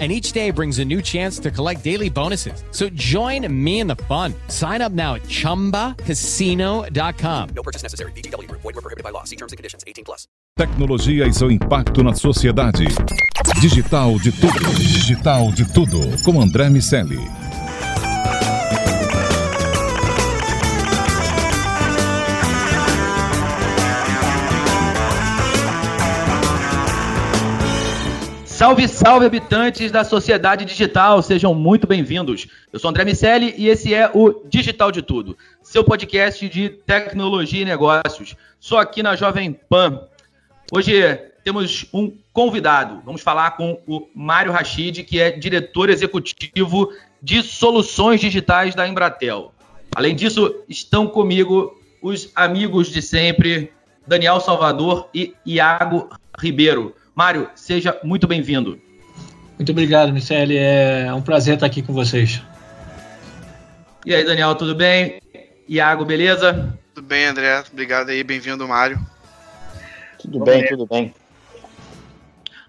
and each day brings a new chance to collect daily bonuses. So join me in the fun. Sign up now at ChumbaCasino.com. No purchase necessary. BGW. Void were prohibited by law. See terms and conditions. 18 plus. Tecnologia e seu impacto na sociedade. Digital de tudo. Digital de tudo. Com André Miscelli. Salve, salve, habitantes da sociedade digital, sejam muito bem-vindos. Eu sou André Miceli e esse é o Digital de Tudo, seu podcast de tecnologia e negócios. Só aqui na Jovem Pan. Hoje temos um convidado. Vamos falar com o Mário Rachid, que é diretor executivo de soluções digitais da Embratel. Além disso, estão comigo os amigos de sempre, Daniel Salvador e Iago Ribeiro. Mário, seja muito bem-vindo. Muito obrigado, Michele. É um prazer estar aqui com vocês. E aí, Daniel, tudo bem? Iago, beleza? Tudo bem, André. Obrigado aí, bem-vindo, Mário. Tudo Bom, bem, tudo bem.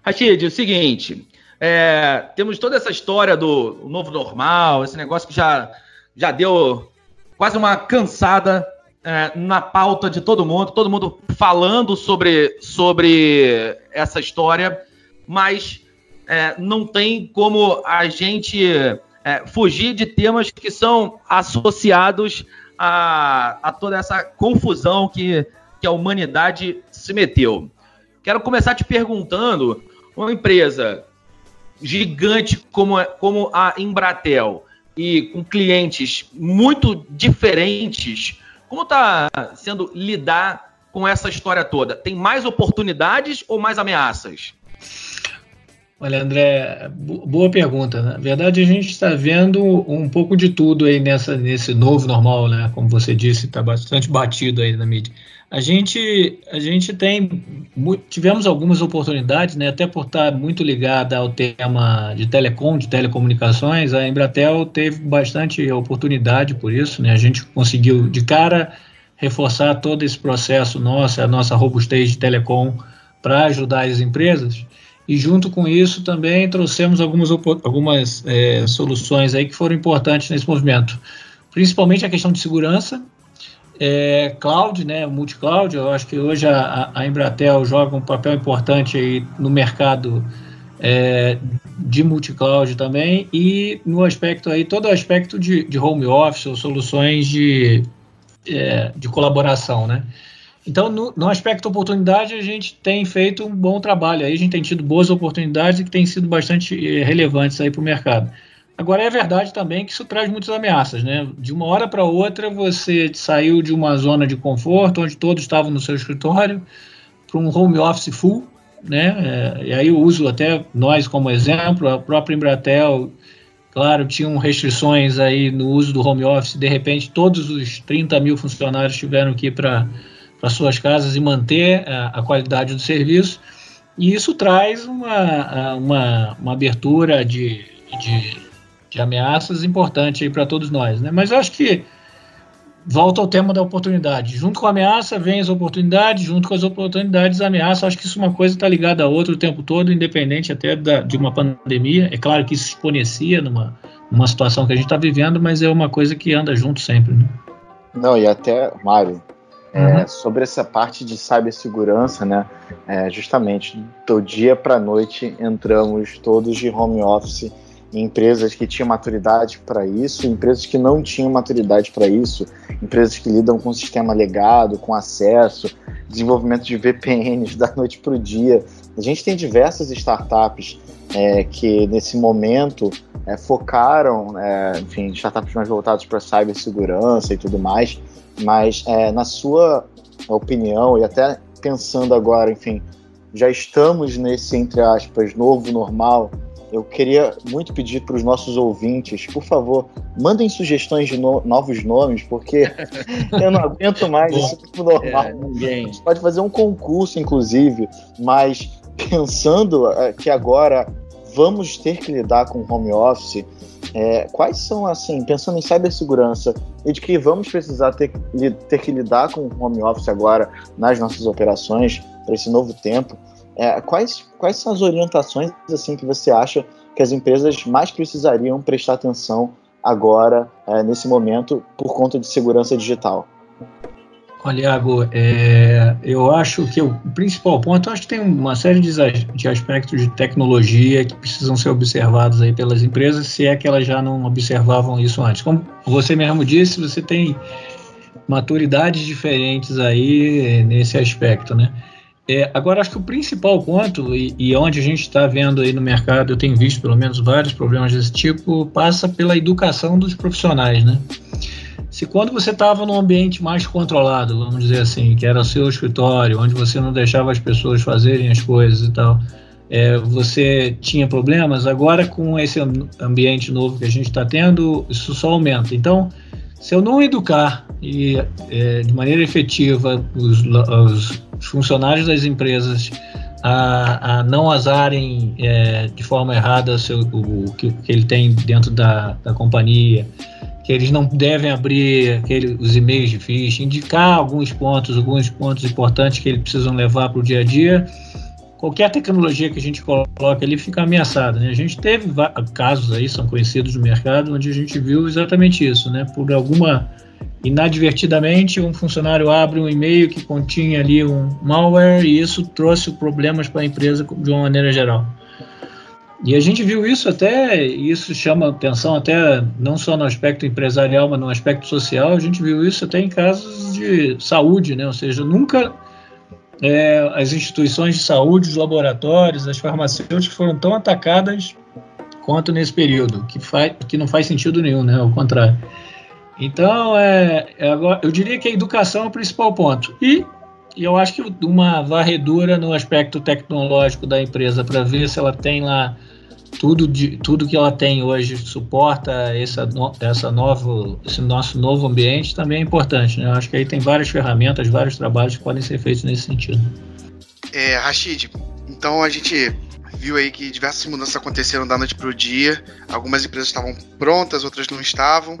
Rachid, é o seguinte, é, temos toda essa história do novo normal, esse negócio que já, já deu quase uma cansada é, na pauta de todo mundo, todo mundo falando sobre, sobre essa história, mas é, não tem como a gente é, fugir de temas que são associados a, a toda essa confusão que, que a humanidade se meteu. Quero começar te perguntando: uma empresa gigante como, como a Embratel e com clientes muito diferentes como está sendo lidar com essa história toda? Tem mais oportunidades ou mais ameaças? Olha, André, boa pergunta. Na verdade, a gente está vendo um pouco de tudo aí nessa, nesse novo normal, né? Como você disse, está bastante batido aí na mídia. A gente, a gente tem, tivemos algumas oportunidades, né? Até por estar muito ligada ao tema de telecom, de telecomunicações, a Embratel teve bastante oportunidade por isso, né? A gente conseguiu de cara reforçar todo esse processo nosso, a nossa robustez de telecom para ajudar as empresas. E junto com isso também trouxemos algumas, algumas é, soluções aí que foram importantes nesse movimento, principalmente a questão de segurança, é, cloud, né, multi-cloud, eu acho que hoje a, a, Embratel joga um papel importante aí no mercado é, de multi-cloud também e no aspecto aí, todo o aspecto de, de home office ou soluções de, é, de colaboração, né. Então, no, no, aspecto oportunidade, a gente tem feito um bom trabalho aí, a gente tem tido boas oportunidades que têm sido bastante é, relevantes aí para o mercado. Agora é verdade também que isso traz muitas ameaças, né? De uma hora para outra você saiu de uma zona de conforto onde todos estavam no seu escritório para um home office full, né? É, e aí eu uso até nós como exemplo, a própria Embratel, claro, tinham restrições aí no uso do home office. De repente todos os 30 mil funcionários tiveram que ir para suas casas e manter a, a qualidade do serviço. E isso traz uma, uma, uma abertura de, de de ameaças importante para todos nós. Né? Mas eu acho que volta ao tema da oportunidade. Junto com a ameaça vem as oportunidades, junto com as oportunidades a ameaça. Acho que isso é uma coisa está ligada a outra o tempo todo, independente até da, de uma pandemia. É claro que isso exponencia numa, numa situação que a gente está vivendo, mas é uma coisa que anda junto sempre. Né? Não, e até, Mário, é, uhum. sobre essa parte de cibersegurança, né? É, justamente do dia para a noite entramos todos de home office empresas que tinham maturidade para isso, empresas que não tinham maturidade para isso, empresas que lidam com sistema legado, com acesso, desenvolvimento de VPNs da noite para o dia. A gente tem diversas startups é, que nesse momento é, focaram, é, enfim, startups mais voltadas para cibersegurança e tudo mais, mas é, na sua opinião e até pensando agora, enfim, já estamos nesse entre aspas novo normal eu queria muito pedir para os nossos ouvintes, por favor, mandem sugestões de no novos nomes, porque eu não aguento mais Bom, esse tipo normal. É, ninguém. A gente pode fazer um concurso, inclusive, mas pensando é, que agora vamos ter que lidar com home office, é, quais são, assim, pensando em cibersegurança e de que vamos precisar ter, ter que lidar com home office agora nas nossas operações para esse novo tempo, é, quais, quais são as orientações assim que você acha que as empresas mais precisariam prestar atenção agora, é, nesse momento, por conta de segurança digital? Olha, Iago, é, eu acho que o principal ponto, acho que tem uma série de, aspectos de tecnologia que precisam ser observados aí pelas empresas, se é que elas já não observavam isso antes. Como você mesmo disse, você tem maturidades diferentes aí nesse aspecto, né? É, agora, acho que o principal ponto, e, e onde a gente está vendo aí no mercado, eu tenho visto pelo menos vários problemas desse tipo, passa pela educação dos profissionais, né? Se quando você estava num ambiente mais controlado, vamos dizer assim, que era o seu escritório, onde você não deixava as pessoas fazerem as coisas e tal, é, você tinha problemas, agora com esse ambiente novo que a gente está tendo, isso só aumenta. Então, se eu não educar e, é, de maneira efetiva os, os funcionários das empresas a, a não azarem é, de forma errada seu, o, o que, que, ele tem dentro da, da companhia, que eles não devem abrir aquele, os e-mails de phishing, indicar alguns pontos, alguns pontos importantes que eles precisam levar para o dia a dia. Qualquer tecnologia que a gente coloca ali fica ameaçada. Né? A gente teve casos aí, são conhecidos no mercado, onde a gente viu exatamente isso, né? Por alguma inadvertidamente um funcionário abre um e-mail que continha ali um malware e isso trouxe problemas para a empresa de uma maneira geral. E a gente viu isso até, isso chama atenção até não só no aspecto empresarial, mas no aspecto social, a gente viu isso até em casos de saúde, né? ou seja, nunca é, as instituições de saúde, os laboratórios, as farmacêuticas foram tão atacadas quanto nesse período, que, faz, que não faz sentido nenhum, né? ao contrário. Então, é, é, agora, eu diria que a educação é o principal ponto. E, e eu acho que uma varredura no aspecto tecnológico da empresa para ver se ela tem lá tudo, de, tudo que ela tem hoje suporta essa, essa novo, esse nosso novo ambiente também é importante. Né? Eu acho que aí tem várias ferramentas, vários trabalhos que podem ser feitos nesse sentido. É, Rashid, então a gente viu aí que diversas mudanças aconteceram da noite para o dia. Algumas empresas estavam prontas, outras não estavam.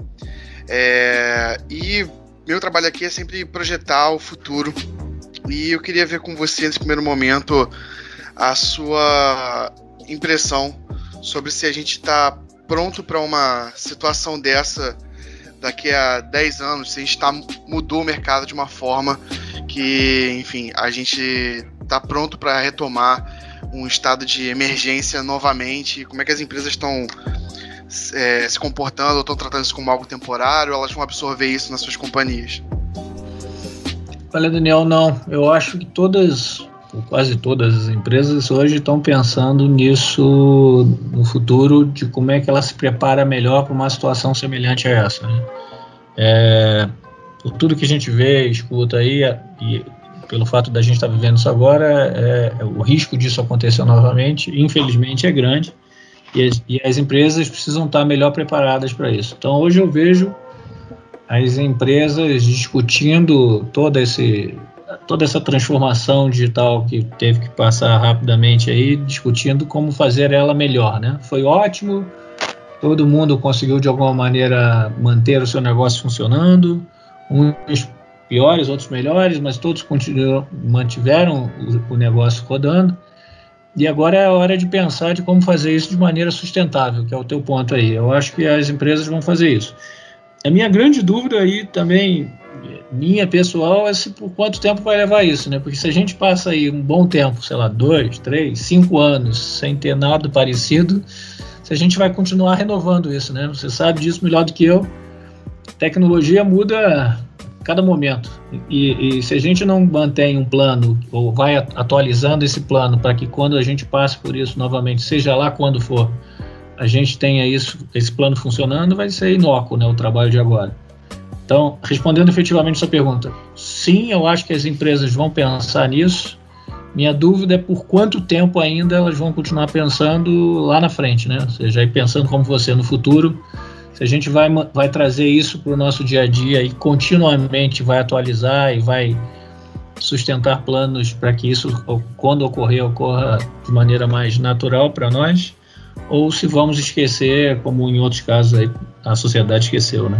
É, e meu trabalho aqui é sempre projetar o futuro. E eu queria ver com você nesse primeiro momento a sua impressão sobre se a gente está pronto para uma situação dessa daqui a 10 anos, se a gente tá, mudou o mercado de uma forma que, enfim, a gente está pronto para retomar um estado de emergência novamente, como é que as empresas estão é, se comportando ou estão tratando isso como algo temporário, elas vão absorver isso nas suas companhias? Olha, Daniel, não. Eu acho que todas, quase todas as empresas hoje estão pensando nisso no futuro, de como é que ela se prepara melhor para uma situação semelhante a essa. Né? É, por tudo que a gente vê, escuta aí, e pelo fato da gente estar tá vivendo isso agora, é, o risco disso acontecer novamente, infelizmente, é grande e as, e as empresas precisam estar melhor preparadas para isso. Então, hoje eu vejo as empresas discutindo toda, esse, toda essa transformação digital que teve que passar rapidamente aí, discutindo como fazer ela melhor, né? Foi ótimo, todo mundo conseguiu de alguma maneira manter o seu negócio funcionando, uns piores, outros melhores, mas todos mantiveram o, o negócio rodando. E agora é a hora de pensar de como fazer isso de maneira sustentável, que é o teu ponto aí. Eu acho que as empresas vão fazer isso. A minha grande dúvida aí também, minha pessoal, é se por quanto tempo vai levar isso, né? Porque se a gente passa aí um bom tempo, sei lá, dois, três, cinco anos, sem ter nada parecido, se a gente vai continuar renovando isso, né? Você sabe disso melhor do que eu. Tecnologia muda cada momento. E, e, se a gente não mantém um plano ou vai atualizando esse plano para que quando a gente passe por isso novamente, seja lá quando for, a gente tenha isso, esse plano funcionando, vai ser inócuo, né, o trabalho de agora. Então, respondendo efetivamente sua pergunta, sim, eu acho que as empresas vão pensar nisso, Minha dúvida é por quanto tempo ainda elas vão continuar pensando lá na frente, né? Ou seja, aí pensando como você no futuro, se a gente vai, vai trazer isso para o nosso dia a dia e continuamente vai atualizar e vai sustentar planos para que isso, quando ocorrer, ocorra de maneira mais natural para nós, ou se vamos esquecer, como em outros casos aí, a sociedade esqueceu, né?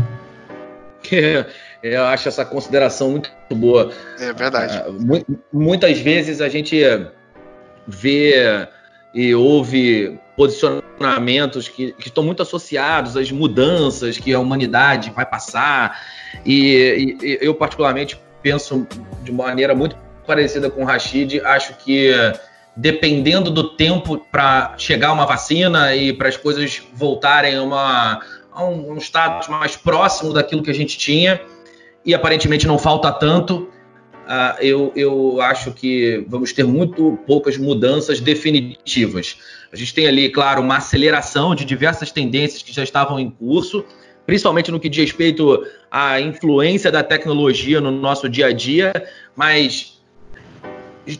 Eu acho essa consideração muito boa. É verdade. Uh, muitas vezes a gente vê e ouve posicionamentos que, que, estão muito associados às mudanças que a humanidade vai passar. E, e, eu, particularmente, penso de maneira muito parecida com o Rashid. Acho que, dependendo do tempo para chegar uma vacina e para as coisas voltarem a, uma, a um, um status mais próximo daquilo que a gente tinha, e aparentemente não falta tanto. Uh, eu, eu acho que vamos ter muito poucas mudanças definitivas. A gente tem ali, claro, uma aceleração de diversas tendências que já estavam em curso, principalmente no que diz respeito à influência da tecnologia no nosso dia a dia, mas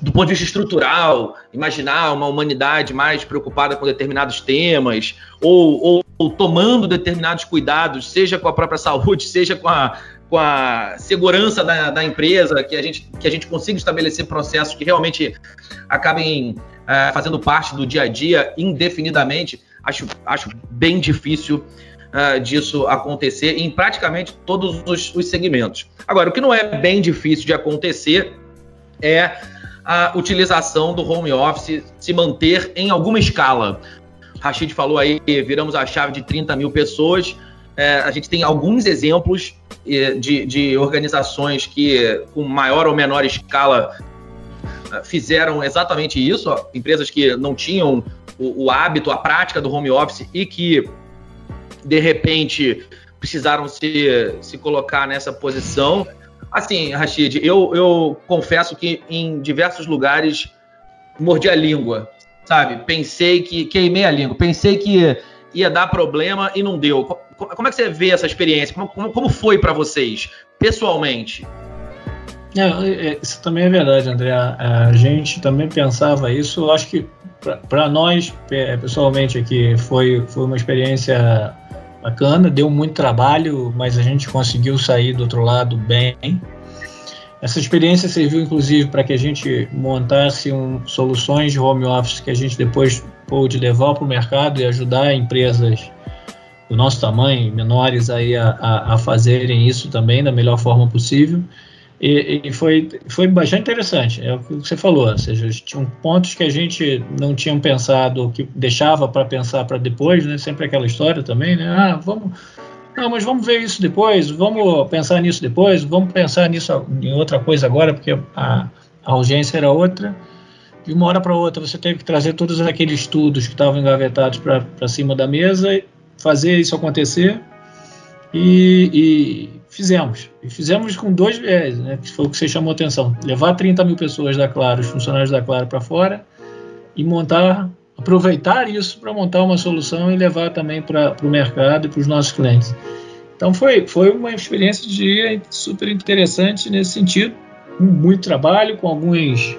do ponto de vista estrutural, imaginar uma humanidade mais preocupada com determinados temas, ou, ou, ou tomando determinados cuidados, seja com a própria saúde, seja com a com a segurança da, da, empresa, que a, gente, que a gente consiga estabelecer processos que realmente acabem é, fazendo parte do dia a dia indefinidamente, acho, acho bem difícil é, disso acontecer em praticamente todos os, os segmentos. Agora, o que não é bem difícil de acontecer é a utilização do home office se manter em alguma escala. Rachid falou aí, viramos a chave de 30 mil pessoas. É, a gente tem alguns exemplos de, de organizações que, com maior ou menor escala, fizeram exatamente isso, empresas que não tinham o, o, hábito, a prática do home office e que, de repente, precisaram se, se colocar nessa posição. Assim, Rashid, eu, eu confesso que em diversos lugares mordi a língua, sabe? Pensei que queimei a língua, pensei que ia dar problema e não deu. Como é que você vê essa experiência? Como, como, como foi para vocês, pessoalmente? É, é, isso também é verdade, André. A gente também pensava isso. Eu acho que para nós, pessoalmente, aqui foi, foi uma experiência bacana, deu muito trabalho, mas a gente conseguiu sair do outro lado bem. Essa experiência serviu, inclusive, para que a gente montasse um, soluções de home office que a gente depois pôde levar para o mercado e ajudar empresas do nosso tamanho, menores, aí a, a, a fazerem isso também da melhor forma possível. E, e, foi, foi bastante interessante, é o que você falou, ou seja, tinham pontos que a gente não tinha pensado, que deixava para pensar para depois, né? Sempre aquela história também, né? Ah, vamos. Não, mas vamos ver isso depois, vamos pensar nisso depois, vamos pensar nisso em outra coisa agora, porque a, a urgência era outra. De uma hora para outra, você teve que trazer todos aqueles estudos que estavam engavetados para cima da mesa fazer isso acontecer e, e fizemos. E fizemos com dois viés, né, que foi o que você chamou atenção. Levar 30 mil pessoas da Claro, os funcionários da Claro para fora e montar, aproveitar isso para montar uma solução e levar também para o mercado e para os nossos clientes. Então foi, foi uma experiência de super interessante nesse sentido, com muito trabalho, com alguns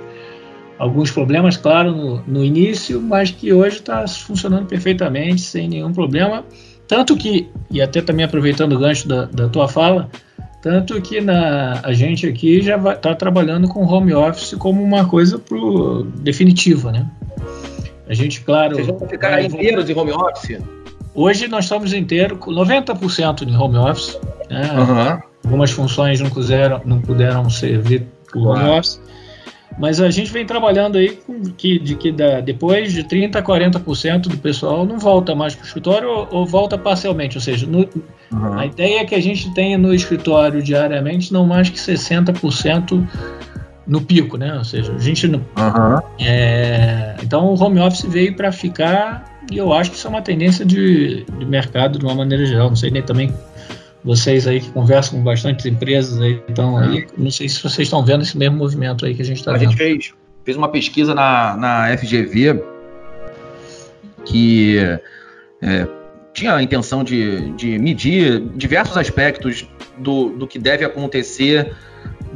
alguns problemas, claro, no, no início, mas que hoje está funcionando perfeitamente, sem nenhum problema. Tanto que, e até também aproveitando o gancho da, da tua fala, tanto que na, a gente aqui já está trabalhando com home office como uma coisa pro, definitiva, né? A gente, claro. Vocês vão ficar inteiros em home office? Hoje nós estamos inteiros, 90% em home office. Né? Uhum. Algumas funções não puderam, não puderam servir por home office. Mas a gente vem trabalhando aí com que, de que da, depois de 30% a 40% do pessoal não volta mais para o escritório ou, ou, volta parcialmente. Ou seja, no, uhum. a ideia é que a gente tenha no escritório diariamente não mais que 60% no pico, né? Ou seja, a gente não. Uhum. É, então o home office veio para ficar e eu acho que isso é uma tendência de, de mercado de uma maneira geral. Não sei nem também vocês aí que conversam com bastantes empresas aí, então aí, não sei se vocês estão vendo esse mesmo movimento aí que a gente está vendo. A gente fez, fez uma pesquisa na, na FGV que é, tinha a intenção de, de medir diversos aspectos do, do que deve acontecer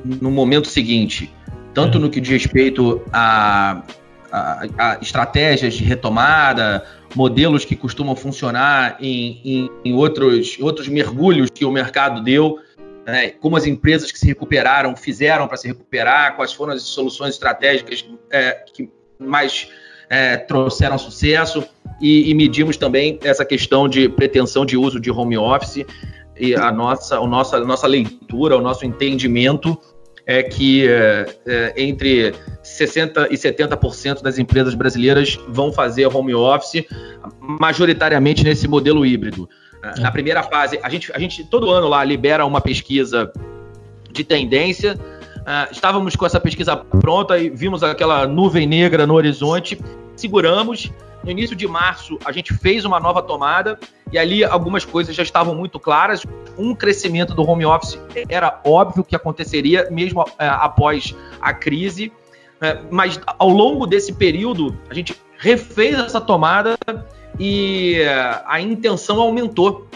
no momento seguinte. Tanto no que diz respeito a, a, a estratégias de retomada, modelos que costumam funcionar em, em, em outros, outros mergulhos que o mercado deu, né, como as empresas que se recuperaram fizeram para se recuperar, quais foram as soluções estratégicas é, que mais é, trouxeram sucesso, e, e, medimos também essa questão de pretensão de uso de home office e a nossa, a nossa, a nossa leitura, o nosso entendimento é que é, é, entre 60% e 70% das empresas brasileiras vão fazer home office, majoritariamente nesse modelo híbrido. É. Na primeira fase, a gente, a gente todo ano lá libera uma pesquisa de tendência. Uh, estávamos com essa pesquisa pronta e vimos aquela nuvem negra no horizonte, seguramos. No início de março, a gente fez uma nova tomada e ali algumas coisas já estavam muito claras. Um crescimento do home office era óbvio que aconteceria mesmo uh, após a crise, uh, mas ao longo desse período, a gente refez essa tomada e eh, a intenção aumentou.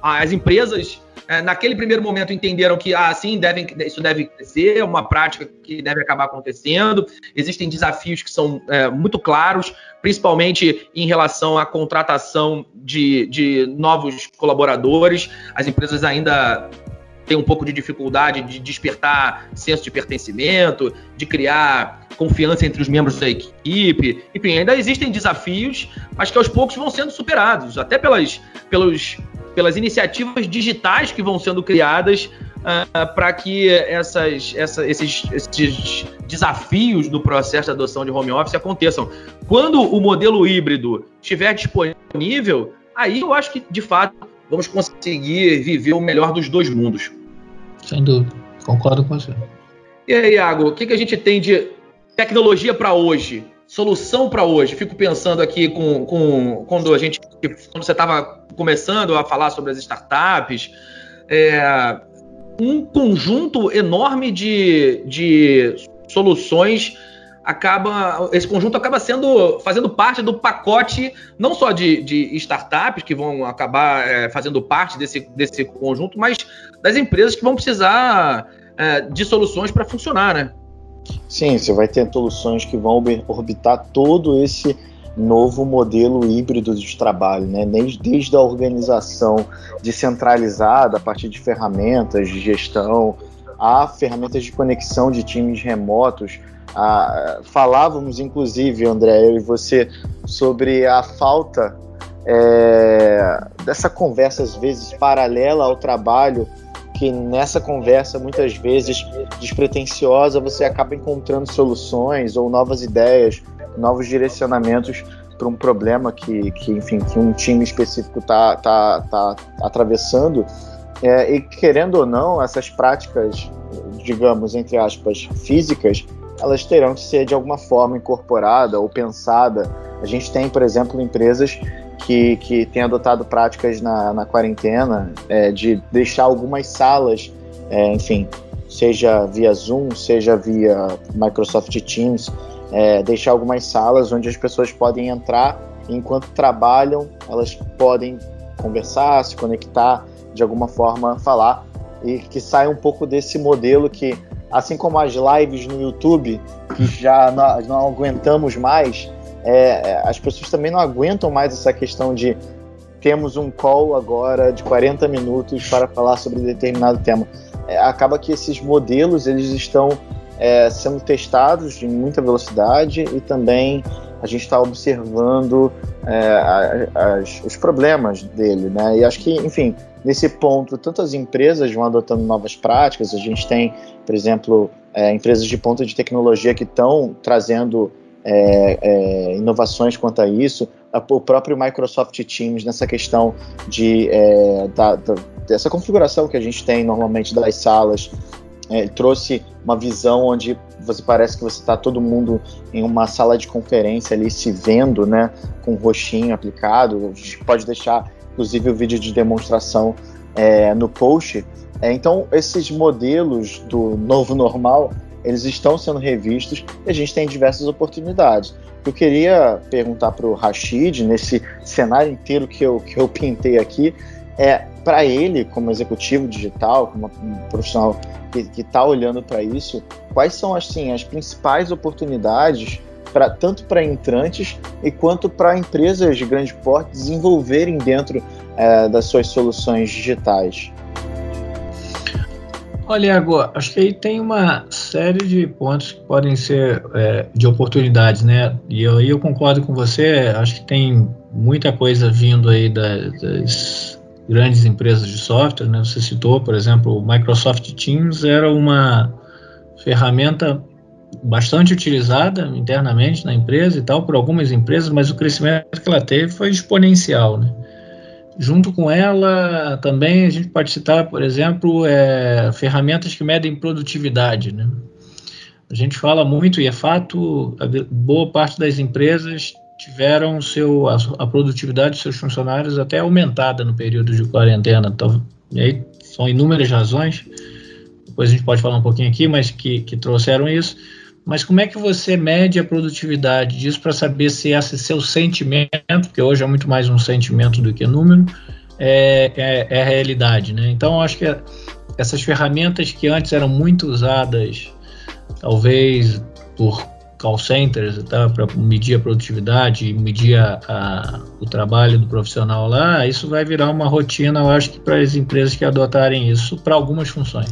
As empresas, naquele primeiro momento, entenderam que ah, devem, isso deve ser é uma prática que deve acabar acontecendo. Existem desafios que são é, muito claros, principalmente em relação à contratação de, de novos colaboradores. As empresas ainda tem um pouco de dificuldade de despertar senso de pertencimento, de criar confiança entre os membros da equipe. Enfim, ainda existem desafios, mas que aos poucos vão sendo superados, até pelas, pelos, pelas iniciativas digitais que vão sendo criadas uh, para que essas, essa, esses, esses desafios do processo de adoção de home office aconteçam. Quando o modelo híbrido estiver disponível, aí eu acho que, de fato, vamos conseguir viver o melhor dos dois mundos. Sem dúvida, concordo com você. E aí, Iago, o que, que a gente tem de tecnologia para hoje? Solução para hoje? Fico pensando aqui com, com quando a gente, quando você estava começando a falar sobre as startups, é, um conjunto enorme de, de soluções acaba esse conjunto acaba sendo fazendo parte do pacote não só de, de startups que vão acabar é, fazendo parte desse, desse conjunto, mas das empresas que vão precisar é, de soluções para funcionar, né? Sim, você vai ter soluções que vão orbitar todo esse novo modelo híbrido de trabalho, né? desde, a organização descentralizada a partir de ferramentas de gestão, a ferramentas de conexão de times remotos, falávamos, inclusive, André, eu e você, sobre a falta é, dessa conversa, às vezes, paralela ao trabalho, que nessa conversa, muitas vezes despretensiosa, você acaba encontrando soluções ou novas ideias, novos direcionamentos para um problema que, que, enfim, que um time específico está tá, tá atravessando. É, e querendo ou não, essas práticas, digamos, entre aspas, físicas, elas terão que ser de alguma forma incorporada ou pensada. A gente tem, por exemplo, empresas que, que têm adotado práticas na, na quarentena é, de deixar algumas salas, é, enfim, seja via Zoom, seja via Microsoft Teams, é, deixar algumas salas onde as pessoas podem entrar e enquanto trabalham, elas podem conversar, se conectar, de alguma forma falar e que saia um pouco desse modelo que assim como as lives no YouTube, que já não, não aguentamos mais, é, é, as pessoas também não aguentam mais essa questão de temos um call agora de 40 minutos para falar sobre determinado tema. É, acaba que esses modelos eles estão é, sendo testados em muita velocidade e também a gente está observando é, as, os problemas dele, né? E acho que, enfim, nesse ponto, tantas empresas vão adotando novas práticas. A gente tem, por exemplo, é, empresas de ponta de tecnologia que estão trazendo é, é, inovações quanto a isso. O próprio Microsoft Teams nessa questão de é, da, da, dessa configuração que a gente tem normalmente das salas é, trouxe uma visão onde você parece que você está todo mundo em uma sala de conferência ali se vendo, né, com um roxinho aplicado. A gente pode deixar, inclusive, o vídeo de demonstração é, no post. É, então, esses modelos do novo normal, eles estão sendo revistos e a gente tem diversas oportunidades. Eu queria perguntar para o Rashid, nesse cenário inteiro que eu, que eu pintei aqui, é para ele, como executivo digital, como profissional que está olhando para isso, quais são assim, as principais oportunidades pra, tanto para entrantes e quanto para empresas de grande porte desenvolverem dentro é, das suas soluções digitais? Olha, agora, acho que aí tem uma série de pontos que podem ser é, de oportunidades, né? E aí eu, eu concordo com você, acho que tem muita coisa vindo aí da, das grandes empresas de software, né? Você citou, por exemplo, o Microsoft Teams era uma ferramenta bastante utilizada internamente na empresa e tal por algumas empresas, mas o crescimento que ela teve foi exponencial, né? Junto com ela, também a gente pode citar, por exemplo, é, ferramentas que medem produtividade. Né? A gente fala muito, e é fato, boa parte das empresas tiveram seu, a, a produtividade dos seus funcionários até aumentada no período de quarentena. Então, e aí são inúmeras razões, depois a gente pode falar um pouquinho aqui, mas que, que trouxeram isso. Mas como é que você mede a produtividade disso para saber se esse seu sentimento, que hoje é muito mais um sentimento do que número, é, é, é a realidade, né? Então, acho que essas ferramentas que antes eram muito usadas, talvez por call centers tá, para medir a produtividade, medir a, a, o trabalho do profissional lá, isso vai virar uma rotina, eu acho que para as empresas que adotarem isso para algumas funções.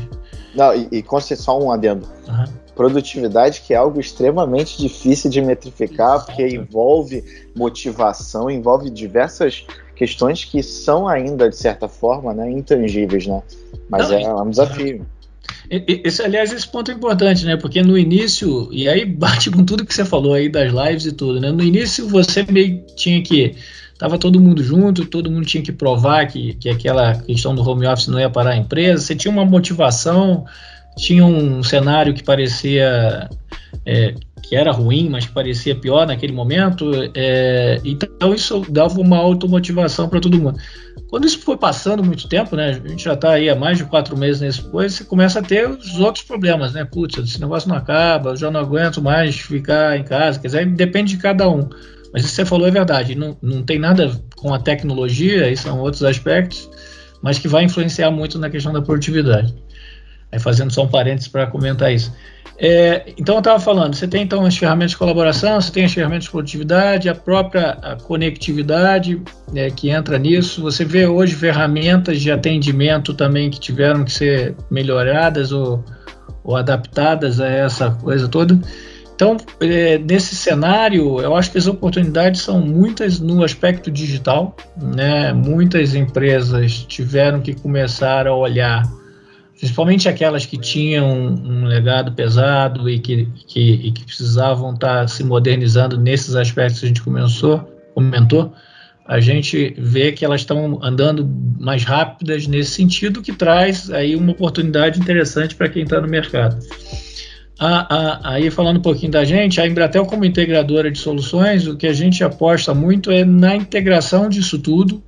Não, e, e só um adendo. Uhum produtividade que é algo extremamente difícil de metrificar, porque envolve motivação, envolve diversas questões que são ainda, de certa forma, né, intangíveis, né? Mas Não, é um desafio. Esse, aliás, esse ponto é importante, né? Porque no início, e aí bate com tudo que você falou aí das lives e tudo, né? No início você meio tinha que. Tava todo mundo junto, todo mundo tinha que provar que, que aquela questão do home office não ia parar a empresa, você tinha uma motivação, tinha um cenário que parecia é, que era ruim, mas que parecia pior naquele momento. É, então isso dava uma automotivação para todo mundo. Quando isso foi passando muito tempo, né? A gente já está aí há mais de quatro meses nesse coisa, você começa a ter os outros problemas, né? Putz, esse negócio não acaba, eu já não aguento mais ficar em casa. Quer dizer, depende de cada um. Mas isso que você falou é verdade. Não, não tem nada com a tecnologia, aí são outros aspectos, mas que vai influenciar muito na questão da produtividade. Fazendo só um parênteses para comentar isso. É, então eu estava falando, você tem então as ferramentas de colaboração, você tem as ferramentas de produtividade, a própria a conectividade é, que entra nisso. Você vê hoje ferramentas de atendimento também que tiveram que ser melhoradas ou, ou adaptadas a essa coisa toda. Então, é, nesse cenário, eu acho que as oportunidades são muitas no aspecto digital. Né? Muitas empresas tiveram que começar a olhar principalmente aquelas que tinham um legado pesado e que, que, e que precisavam estar se modernizando nesses aspectos que a gente começou, comentou, a gente vê que elas estão andando mais rápidas nesse sentido, que traz aí uma oportunidade interessante para quem está no mercado. aí falando um pouquinho da gente, a Embratel como integradora de soluções, o que a gente aposta muito é na integração disso tudo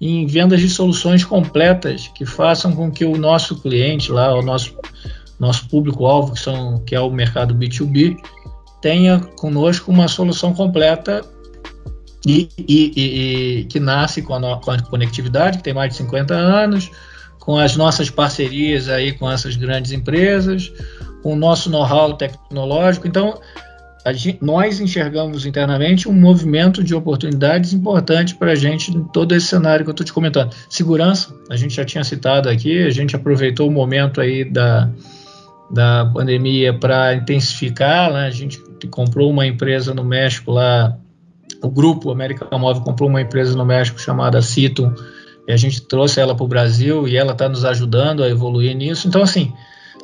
em vendas de soluções completas que façam com que o nosso cliente lá, o nosso, nosso público-alvo, que, são, que é o mercado B2B, tenha conosco uma solução completa e, e, e, e que nasce com a, no, com a, conectividade, que tem mais de 50 anos, com as nossas parcerias aí com essas grandes empresas, com o nosso know-how tecnológico. Então, gente, nós enxergamos internamente um movimento de oportunidades importante para a gente em todo esse cenário que eu estou te comentando. Segurança, a gente já tinha citado aqui, a gente aproveitou o momento aí da, da pandemia para intensificar, né? a gente comprou uma empresa no México lá, o grupo América Móvel comprou uma empresa no México chamada Citum, e a gente trouxe ela para o Brasil e ela está nos ajudando a evoluir nisso. Então, assim,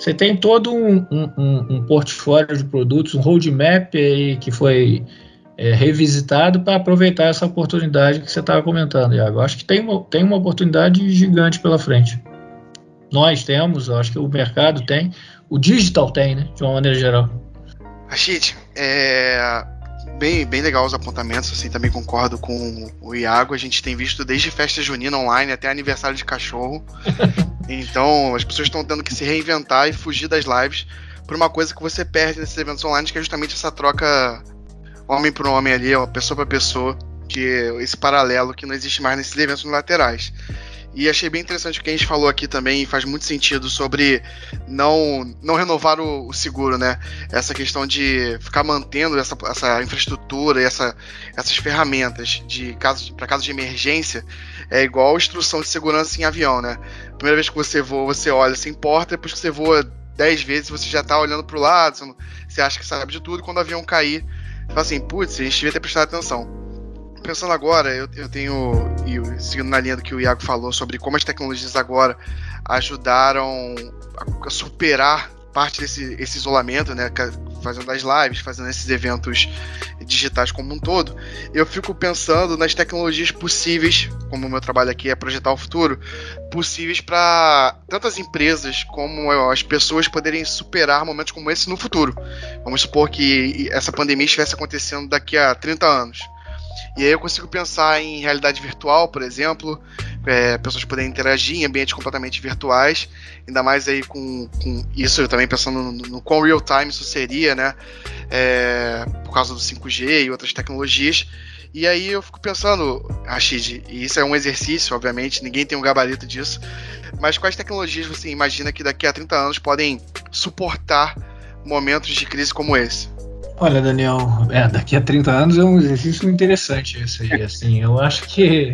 você tem todo um, um, um portfólio de produtos, um roadmap aí que foi é, revisitado para aproveitar essa oportunidade que você estava comentando, Iago. Acho que tem uma, tem uma oportunidade gigante pela frente. Nós temos, acho que o mercado tem, o digital tem, né, de uma maneira geral. Rachid, é, bem, bem legal os apontamentos, assim, também concordo com o Iago. A gente tem visto desde festa junina online até aniversário de cachorro. então, as pessoas estão tendo que se reinventar e fugir das lives por uma coisa que você perde nesses eventos online, que é justamente essa troca homem por homem ali, ó, pessoa para pessoa, que esse paralelo que não existe mais nesses eventos laterais. E achei bem interessante o que a gente falou aqui também, faz muito sentido sobre não, não renovar o, o seguro, né? Essa questão de ficar mantendo essa, essa infraestrutura e essa, essas ferramentas de caso, para casos de emergência é igual instrução de segurança em avião, né? Primeira vez que você voa, você olha, se importa, depois que você voa 10 vezes, você já tá olhando pro lado, você, você acha que sabe de tudo, e quando o avião cair, você fala assim, putz, a gente devia ter prestado atenção pensando agora, eu, eu tenho, e seguindo na linha do que o Iago falou sobre como as tecnologias agora ajudaram a, a superar parte desse esse isolamento, né, fazendo as lives, fazendo esses eventos digitais como um todo, eu fico pensando nas tecnologias possíveis, como o meu trabalho aqui é projetar o futuro, possíveis para tantas empresas como as pessoas poderem superar momentos como esse no futuro. Vamos supor que essa pandemia estivesse acontecendo daqui a 30 anos. E aí eu consigo pensar em realidade virtual, por exemplo, é, pessoas poderem interagir em ambientes completamente virtuais, ainda mais aí com, com isso, eu também pensando no, no quão real time isso seria, né? É, por causa do 5G e outras tecnologias. E aí eu fico pensando, Rashid, e isso é um exercício, obviamente, ninguém tem um gabarito disso, mas quais tecnologias você imagina que daqui a 30 anos podem suportar momentos de crise como esse? Olha, Daniel, é, daqui a 30 anos é um exercício interessante esse aí, assim, eu acho que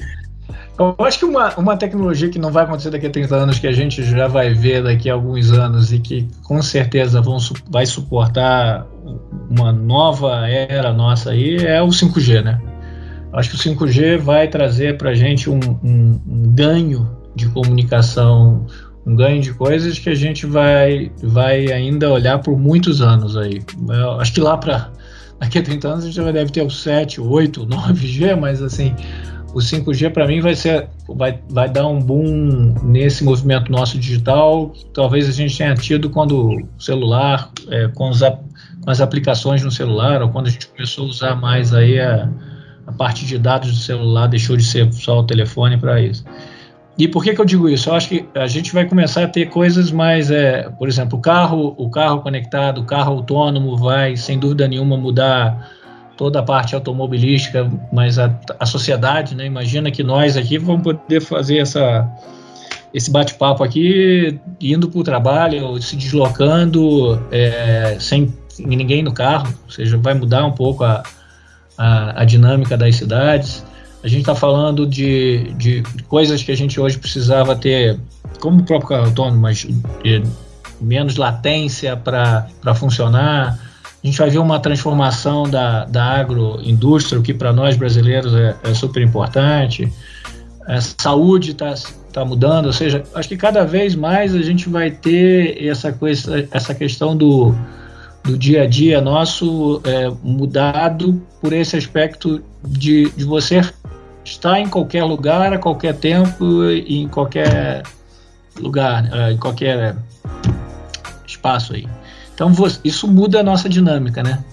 eu acho que uma, uma tecnologia que não vai acontecer daqui a 30 anos, que a gente já vai ver daqui a alguns anos e que com certeza vão, vai suportar uma nova era nossa aí é o 5G, né? Acho que o 5G vai trazer para a gente um, um, um ganho de comunicação um ganho de coisas que a gente vai, vai ainda olhar por muitos anos aí. Eu acho que lá para daqui a 30 anos a gente já deve ter o 7, 8, 9G, mas assim, o 5G para mim vai ser vai, vai dar um boom nesse movimento nosso digital que talvez a gente tenha tido quando o celular, é, com, os, com as aplicações no celular, ou quando a gente começou a usar mais aí a, a parte de dados do celular, deixou de ser só o telefone para isso. E por que, que eu digo isso? Eu acho que a gente vai começar a ter coisas mais, é, por exemplo, o carro, o carro conectado, o carro autônomo vai, sem dúvida nenhuma, mudar toda a parte automobilística, mas a, a sociedade, né? Imagina que nós aqui vamos poder fazer essa, esse bate-papo aqui indo para o trabalho, se deslocando é, sem ninguém no carro, ou seja, vai mudar um pouco a, a, a dinâmica das cidades. A gente está falando de, de coisas que a gente hoje precisava ter, como o próprio carro autônomo, mas menos latência para funcionar. A gente vai ver uma transformação da, da agroindústria, o que para nós brasileiros é, é, super importante. A saúde está tá mudando, ou seja, acho que cada vez mais a gente vai ter essa, coisa, essa questão do, do dia a dia nosso é, mudado por esse aspecto de, de você está em qualquer lugar, a qualquer tempo e em qualquer lugar, eh, em qualquer espaço aí. Então isso muda a nossa dinâmica, né?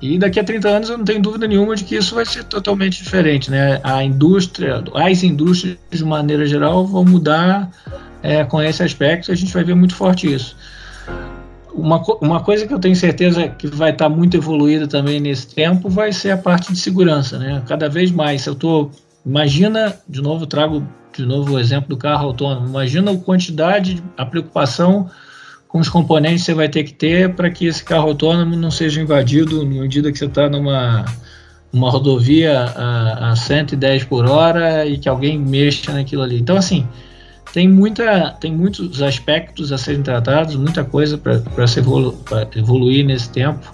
E daqui a 30 anos eu não tenho dúvida nenhuma de que isso vai ser totalmente diferente, né? A indústria, as indústrias de maneira geral vão mudar é, com esse aspecto. A gente vai ver muito forte isso. Uma, uma coisa que eu tenho certeza que vai estar muito evoluída também nesse tempo vai ser a parte de segurança, né? Cada vez mais. Eu tô, imagina, de novo, trago de novo o exemplo do carro autônomo. Imagina a quantidade, a preocupação com os componentes que você vai ter que ter para que esse carro autônomo não seja invadido na medida que você está numa uma rodovia a, a 110 por hora e que alguém mexa naquilo ali. Então, assim, tem, muita, tem muitos aspectos a serem tratados, muita coisa para se evolu evoluir nesse tempo,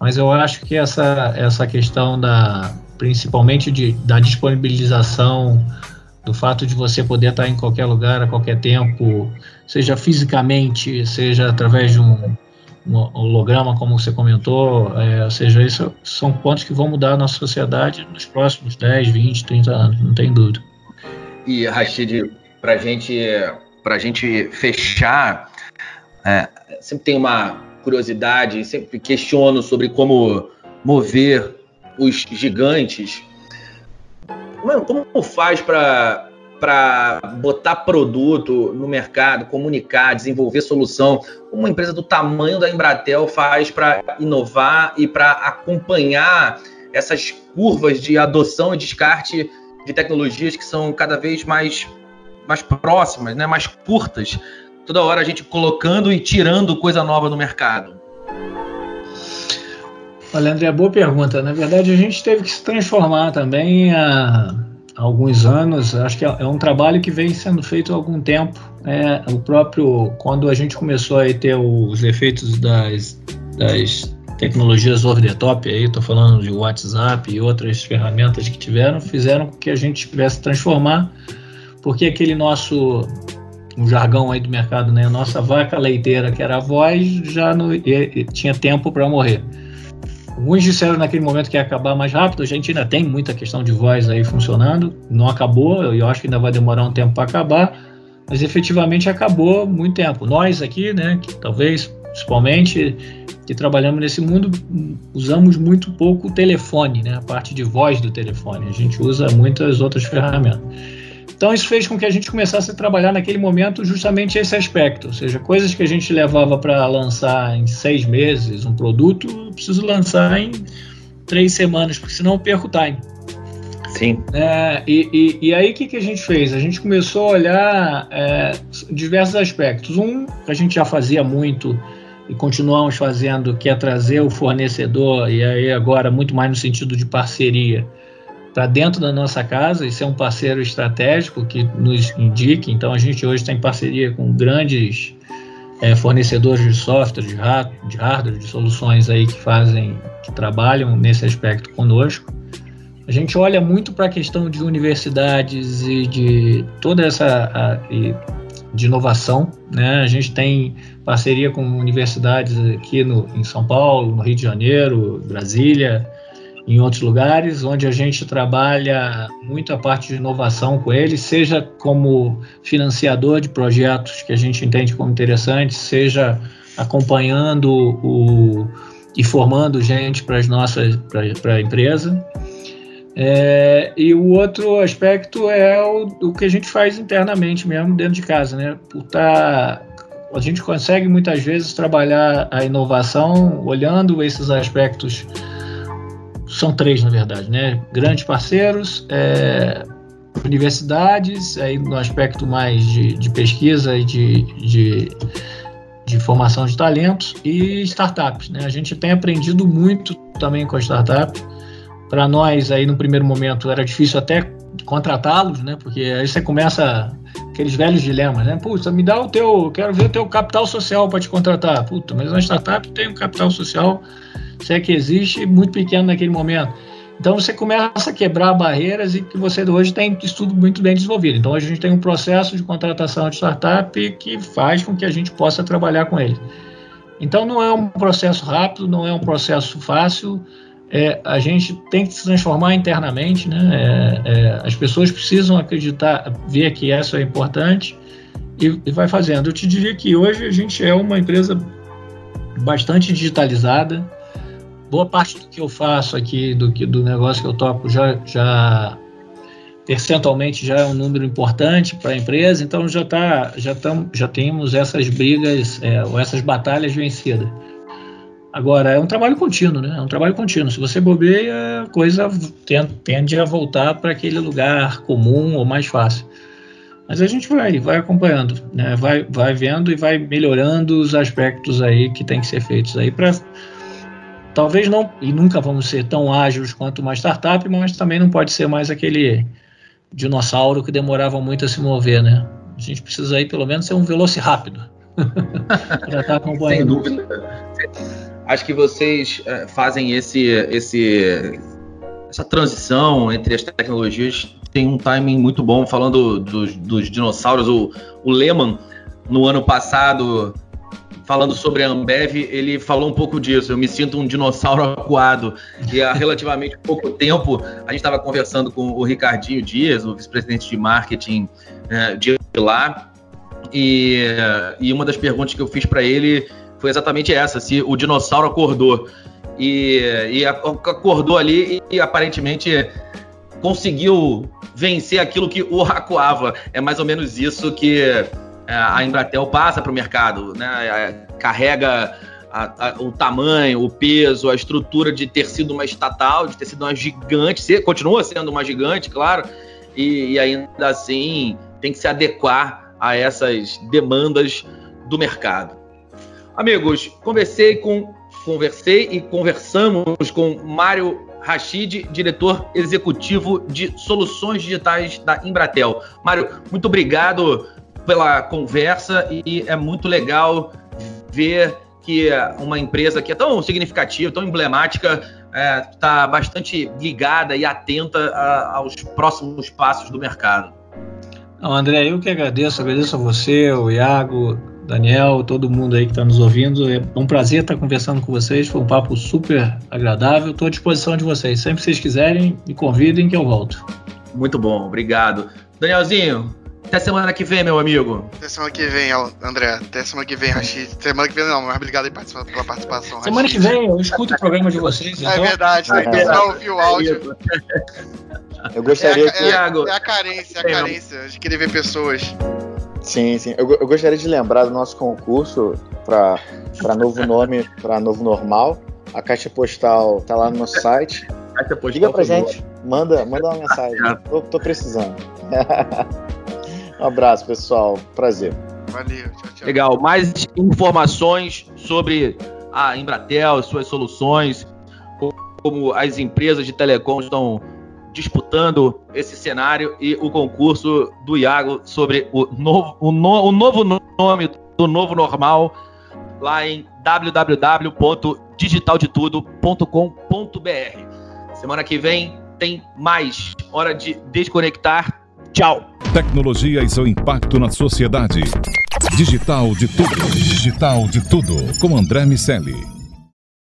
mas eu acho que essa, essa questão da principalmente de, da disponibilização do fato de você poder estar em qualquer lugar a qualquer tempo, seja fisicamente, seja através de um, um holograma, como você comentou, é, ou seja, isso são pontos que vão mudar a nossa sociedade nos próximos 10, 20, 30 anos, não tem dúvida. E, Rashid, para gente, a gente fechar, é, sempre tem uma curiosidade, sempre questiono sobre como mover os gigantes. Como, como faz para para botar produto no mercado, comunicar, desenvolver solução, uma empresa do tamanho da Embratel faz para inovar e para acompanhar essas curvas de adoção e descarte de tecnologias que são cada vez mais mais próximas, né, mais curtas, toda hora a gente colocando e tirando coisa nova no mercado? Olha, André, boa pergunta. Na verdade, a gente teve que se transformar também há alguns anos. Acho que é, é um trabalho que vem sendo feito há algum tempo. É, o próprio, quando a gente começou a ter os efeitos das, das tecnologias over the top, aí estou falando de WhatsApp e outras ferramentas que tiveram, fizeram com que a gente tivesse transformar, porque aquele nosso um jargão aí do mercado, né? Nossa vaca leiteira, que era a voz, já não, tinha tempo para morrer. Alguns disseram naquele momento que ia acabar mais rápido, a gente ainda tem muita questão de voz aí funcionando, não acabou, eu acho que ainda vai demorar um tempo para acabar, mas efetivamente acabou muito tempo. Nós aqui, né, que talvez principalmente que trabalhamos nesse mundo, usamos muito pouco o telefone, né, a parte de voz do telefone, a gente usa muitas outras ferramentas. Então isso fez com que a gente começasse a trabalhar naquele momento justamente esse aspecto, ou seja, coisas que a gente levava para lançar em seis meses um produto, preciso lançar em três semanas, porque senão eu perco o time. Sim. É, e, e, e, aí o que, que a gente fez? A gente começou a olhar é, diversos aspectos. Um, a gente já fazia muito e continuamos fazendo, que é trazer o fornecedor, e aí agora muito mais no sentido de parceria, para dentro da nossa casa e ser um parceiro estratégico que nos indique. Então, a gente hoje tem parceria com grandes é, fornecedores de software, de, de hardware, de soluções aí que fazem, que trabalham nesse aspecto conosco. A gente olha muito para a questão de universidades e de toda essa a, e, de inovação. Né? A gente tem parceria com universidades aqui no, em São Paulo, no Rio de Janeiro, Brasília, em outros lugares, onde a gente trabalha muito a parte de inovação com eles, seja como financiador de projetos que a gente entende como interessantes, seja acompanhando o, e formando gente para as nossas para a empresa. É, e o outro aspecto é o, o, que a gente faz internamente mesmo dentro de casa, né? Por tá, a gente consegue muitas vezes trabalhar a inovação olhando esses aspectos são três na verdade, né? Grandes parceiros, é, universidades, aí no aspecto mais de, de pesquisa e de, de, de, formação de talentos e startups, né? A gente tem aprendido muito também com a startup. Para nós aí no primeiro momento era difícil até contratá-los, né? Porque aí você começa aqueles velhos dilemas, né? Puta, me dá o teu, quero ver o teu capital social para te contratar. Puta, mas na startup tem um capital social se é que existe, muito pequeno naquele momento. Então você começa a quebrar barreiras e que você hoje tem isso tudo muito bem desenvolvido. Então a gente tem um processo de contratação de startup que faz com que a gente possa trabalhar com ele. Então não é um processo rápido, não é um processo fácil. É, a gente tem que se transformar internamente, né? É, é, as pessoas precisam acreditar, ver que isso é importante e, e vai fazendo. Eu te diria que hoje a gente é uma empresa bastante digitalizada boa parte do que eu faço aqui, do, do negócio que eu toco, já, já percentualmente já é um número importante para a empresa, então já, tá, já, tam, já temos essas brigas, é, ou essas batalhas vencidas. Agora, é um trabalho contínuo, né? É um trabalho contínuo. Se você bobeia, a coisa tende a voltar para aquele lugar comum ou mais fácil. Mas a gente vai, vai acompanhando, né? vai, vai vendo e vai melhorando os aspectos aí que tem que ser feitos aí para Talvez não, e nunca vamos ser tão ágeis quanto uma startup, mas também não pode ser mais aquele dinossauro que demorava muito a se mover, né? A gente precisa aí pelo menos ser um veloci rápido. para estar tá acompanhando. Sem dúvida. Acho que vocês é, fazem esse, esse, essa transição entre as tecnologias tem um timing muito bom. Falando dos, dos dinossauros, o, o Lehman no ano passado falando sobre a Ambev, ele falou um pouco disso. Eu me sinto um dinossauro acuado. E há relativamente pouco tempo, a gente estava conversando com o Ricardinho Dias, o vice-presidente de marketing é, de lá, e, e uma das perguntas que eu fiz para ele foi exatamente essa: se o dinossauro acordou. E, e acordou ali e, e aparentemente conseguiu vencer aquilo que o acuava. É mais ou menos isso que a Embratel passa para o mercado, né? É, carrega a, a, o tamanho, o peso, a estrutura de ter sido uma estatal, de ter sido uma gigante, se, continua sendo uma gigante, claro, e, e ainda assim tem que se adequar a essas demandas do mercado. Amigos, conversei com conversei e conversamos com Mário Rachid, diretor executivo de soluções digitais da Embratel. Mário, muito obrigado pela conversa e é muito legal ver que uma empresa que é tão significativa, tão emblemática, está é, bastante ligada e atenta a, aos próximos passos do mercado. Não, André, eu que agradeço, agradeço a você, o Iago, Daniel, todo mundo aí que está nos ouvindo. É um prazer estar conversando com vocês. Foi um papo super agradável. Estou à disposição de vocês. Sempre que vocês quiserem, me convidem que eu volto. Muito bom, obrigado. Danielzinho, até semana que vem, meu amigo. Até semana que vem, André. Até semana que vem, Rashid. Semana que vem não, mas obrigado aí pela participação. Semana que vem eu escuto o programa de vocês. É então. É verdade, né? Então vai ouvir o áudio. Eu gostaria é a, que. É a, é a carência, é a carência de querer ver pessoas. Sim, sim. Eu, eu gostaria de lembrar do nosso concurso para novo nome, para novo normal. A caixa postal tá lá no nosso site. Liga pra gente, manda, manda uma mensagem. Tô, tô precisando. um abraço, pessoal. Prazer. Valeu, tchau, tchau. Legal. Mais informações sobre a Embratel, suas soluções, como as empresas de telecom estão disputando esse cenário e o concurso do Iago sobre o novo, o, no, o novo nome do novo normal lá em www.digitaldetudo.com.br. Semana que vem tem mais. Hora de desconectar. Tchau. Tecnologia e seu impacto na sociedade. Digital de tudo. Digital de tudo. Com André Miceli.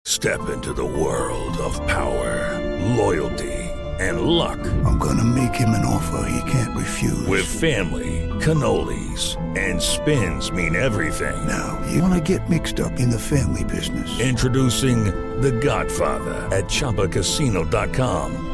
Step into the world of power, loyalty. and luck. I'm gonna make him an offer he can't refuse. With family, cannolis, and spins mean everything. Now, you wanna get mixed up in the family business. Introducing The Godfather at Choppacasino.com.